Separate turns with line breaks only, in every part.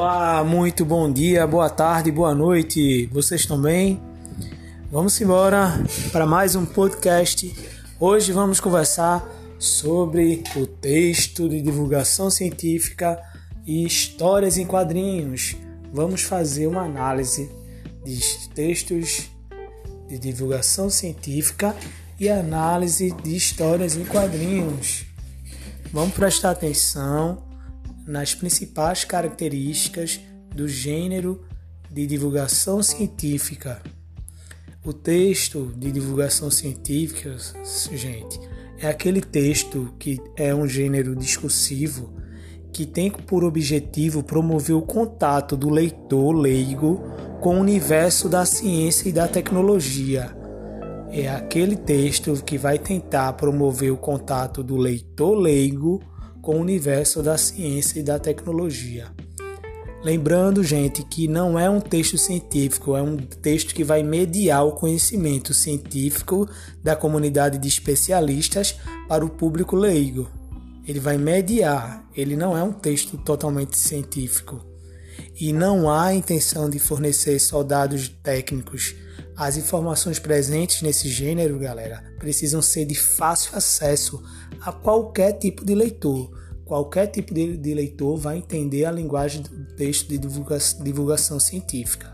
Olá, muito bom dia, boa tarde, boa noite. Vocês estão bem? Vamos embora para mais um podcast. Hoje vamos conversar sobre o texto de divulgação científica e histórias em quadrinhos. Vamos fazer uma análise de textos de divulgação científica e análise de histórias em quadrinhos. Vamos prestar atenção nas principais características do gênero de divulgação científica. O texto de divulgação científica, gente, é aquele texto que é um gênero discursivo que tem por objetivo promover o contato do leitor leigo com o universo da ciência e da tecnologia. É aquele texto que vai tentar promover o contato do leitor leigo com o universo da ciência e da tecnologia. Lembrando, gente, que não é um texto científico, é um texto que vai mediar o conhecimento científico da comunidade de especialistas para o público leigo. Ele vai mediar, ele não é um texto totalmente científico. E não há intenção de fornecer só dados técnicos. As informações presentes nesse gênero, galera, precisam ser de fácil acesso a qualquer tipo de leitor qualquer tipo de, de leitor vai entender a linguagem do texto de divulgação, divulgação científica.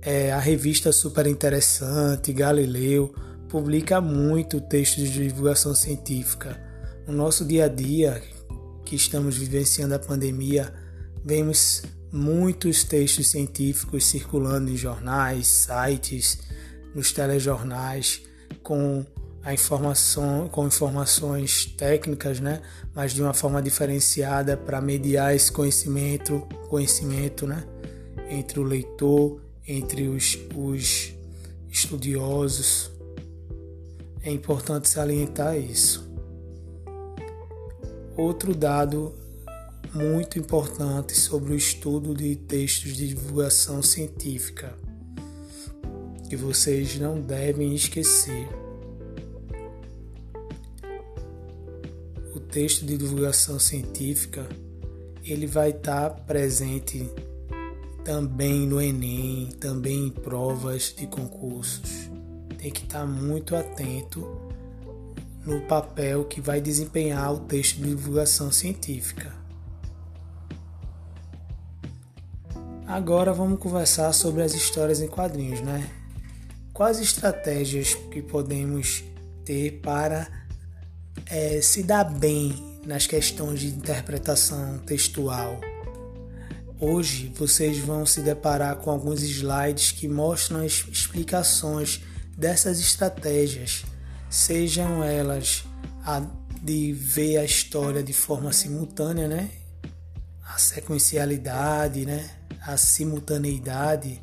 É, a revista Super Interessante, Galileu, publica muito textos de divulgação científica. No nosso dia a dia, que estamos vivenciando a pandemia, vemos muitos textos científicos circulando em jornais, sites, nos telejornais, com a informação com informações técnicas, né, mas de uma forma diferenciada para mediar esse conhecimento, conhecimento, né, entre o leitor, entre os, os estudiosos. É importante salientar isso. Outro dado muito importante sobre o estudo de textos de divulgação científica que vocês não devem esquecer texto de divulgação científica ele vai estar presente também no Enem, também em provas de concursos. Tem que estar muito atento no papel que vai desempenhar o texto de divulgação científica. Agora vamos conversar sobre as histórias em quadrinhos, né? Quais estratégias que podemos ter para é, se dá bem nas questões de interpretação textual. Hoje vocês vão se deparar com alguns slides que mostram as explicações dessas estratégias, sejam elas a de ver a história de forma simultânea, né? A sequencialidade, né? A simultaneidade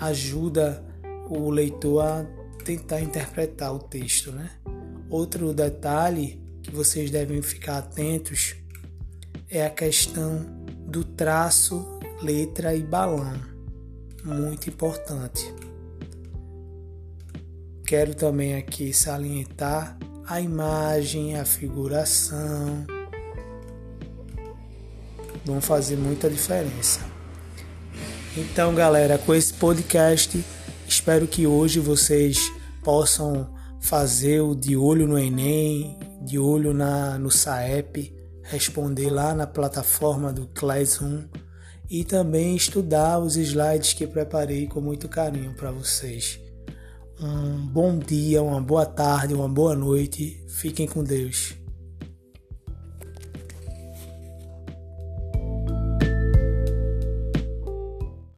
ajuda o leitor a tentar interpretar o texto, né? Outro detalhe que vocês devem ficar atentos é a questão do traço, letra e balão. Muito importante. Quero também aqui salientar a imagem, a figuração. Vão fazer muita diferença. Então, galera, com esse podcast, espero que hoje vocês possam fazer o de olho no Enem, de olho na, no SAEP, responder lá na plataforma do Classroom e também estudar os slides que preparei com muito carinho para vocês. Um bom dia, uma boa tarde, uma boa noite. Fiquem com Deus.